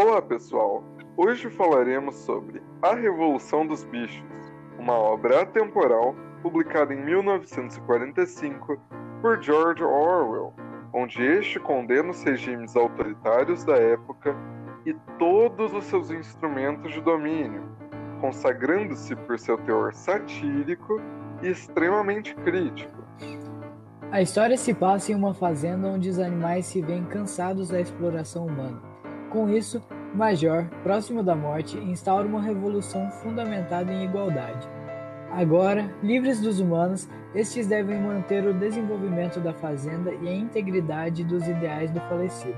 Olá pessoal, hoje falaremos sobre A Revolução dos Bichos, uma obra atemporal publicada em 1945 por George Orwell, onde este condena os regimes autoritários da época e todos os seus instrumentos de domínio, consagrando-se por seu teor satírico e extremamente crítico. A história se passa em uma fazenda onde os animais se veem cansados da exploração humana. Com isso, Major, próximo da morte, instaura uma revolução fundamentada em igualdade. Agora, livres dos humanos, estes devem manter o desenvolvimento da fazenda e a integridade dos ideais do falecido.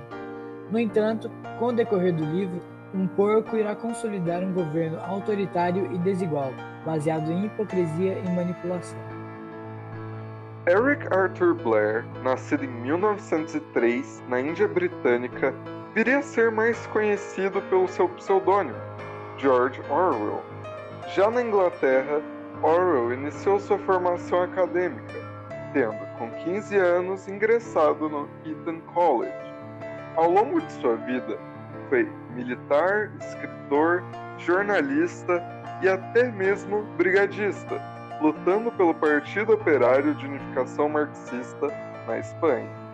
No entanto, com o decorrer do livro, um porco irá consolidar um governo autoritário e desigual, baseado em hipocrisia e manipulação. Eric Arthur Blair, nascido em 1903 na Índia Britânica, viria a ser mais conhecido pelo seu pseudônimo, George Orwell. Já na Inglaterra, Orwell iniciou sua formação acadêmica, tendo, com 15 anos, ingressado no Eton College. Ao longo de sua vida, foi militar, escritor, jornalista e até mesmo brigadista, lutando pelo Partido Operário de Unificação Marxista na Espanha.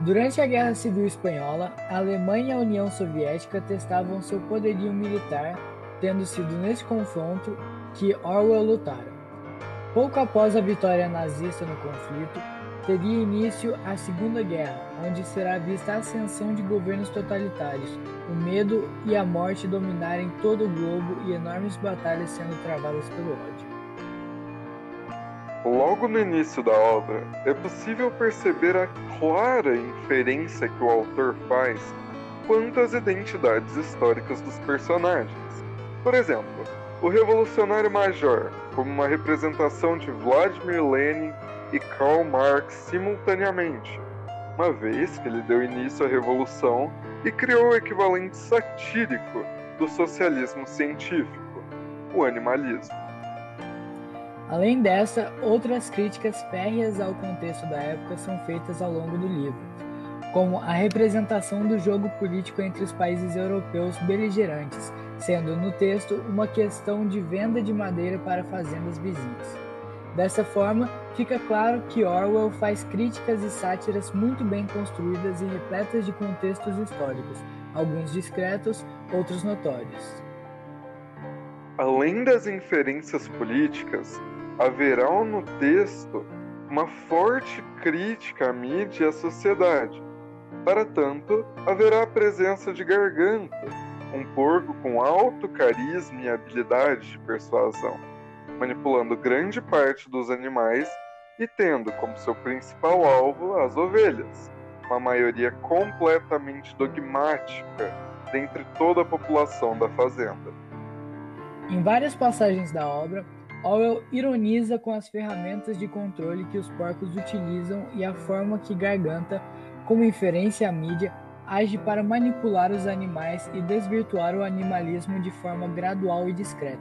Durante a Guerra Civil Espanhola, a Alemanha e a União Soviética testavam seu poderio militar, tendo sido nesse confronto que Orwell lutara. Pouco após a vitória nazista no conflito, teria início a Segunda Guerra, onde será vista a ascensão de governos totalitários, o medo e a morte dominarem todo o globo e enormes batalhas sendo travadas pelo ódio. Logo no início da obra, é possível perceber a clara inferência que o autor faz quanto às identidades históricas dos personagens. Por exemplo, o revolucionário major, como uma representação de Vladimir Lenin e Karl Marx simultaneamente, uma vez que ele deu início à revolução e criou o equivalente satírico do socialismo científico, o animalismo. Além dessa, outras críticas férreas ao contexto da época são feitas ao longo do livro, como a representação do jogo político entre os países europeus beligerantes, sendo no texto uma questão de venda de madeira para fazendas vizinhas. Dessa forma, fica claro que Orwell faz críticas e sátiras muito bem construídas e repletas de contextos históricos, alguns discretos, outros notórios. Além das inferências políticas, haverá no texto uma forte crítica à mídia e à sociedade. Para tanto, haverá a presença de Garganta, um porco com alto carisma e habilidade de persuasão, manipulando grande parte dos animais e tendo como seu principal alvo as ovelhas, uma maioria completamente dogmática dentre toda a população da fazenda. Em várias passagens da obra, Orwell ironiza com as ferramentas de controle que os porcos utilizam e a forma que Garganta, como inferência à mídia, age para manipular os animais e desvirtuar o animalismo de forma gradual e discreta.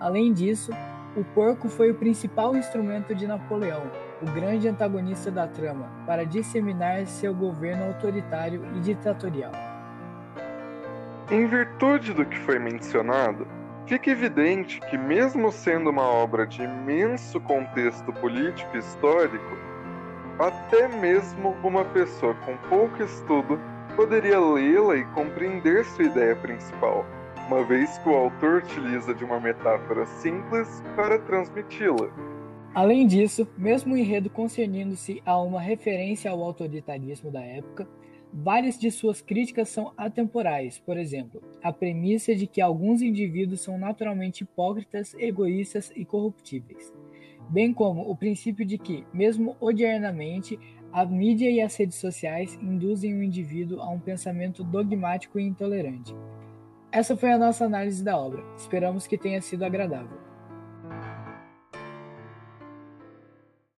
Além disso, o porco foi o principal instrumento de Napoleão, o grande antagonista da trama, para disseminar seu governo autoritário e ditatorial. Em virtude do que foi mencionado, Fica evidente que, mesmo sendo uma obra de imenso contexto político e histórico, até mesmo uma pessoa com pouco estudo poderia lê-la e compreender sua ideia principal, uma vez que o autor utiliza de uma metáfora simples para transmiti-la. Além disso, mesmo o enredo concernindo-se a uma referência ao autoritarismo da época, Várias de suas críticas são atemporais, por exemplo, a premissa de que alguns indivíduos são naturalmente hipócritas, egoístas e corruptíveis, bem como o princípio de que, mesmo odiernamente, a mídia e as redes sociais induzem o indivíduo a um pensamento dogmático e intolerante. Essa foi a nossa análise da obra. Esperamos que tenha sido agradável.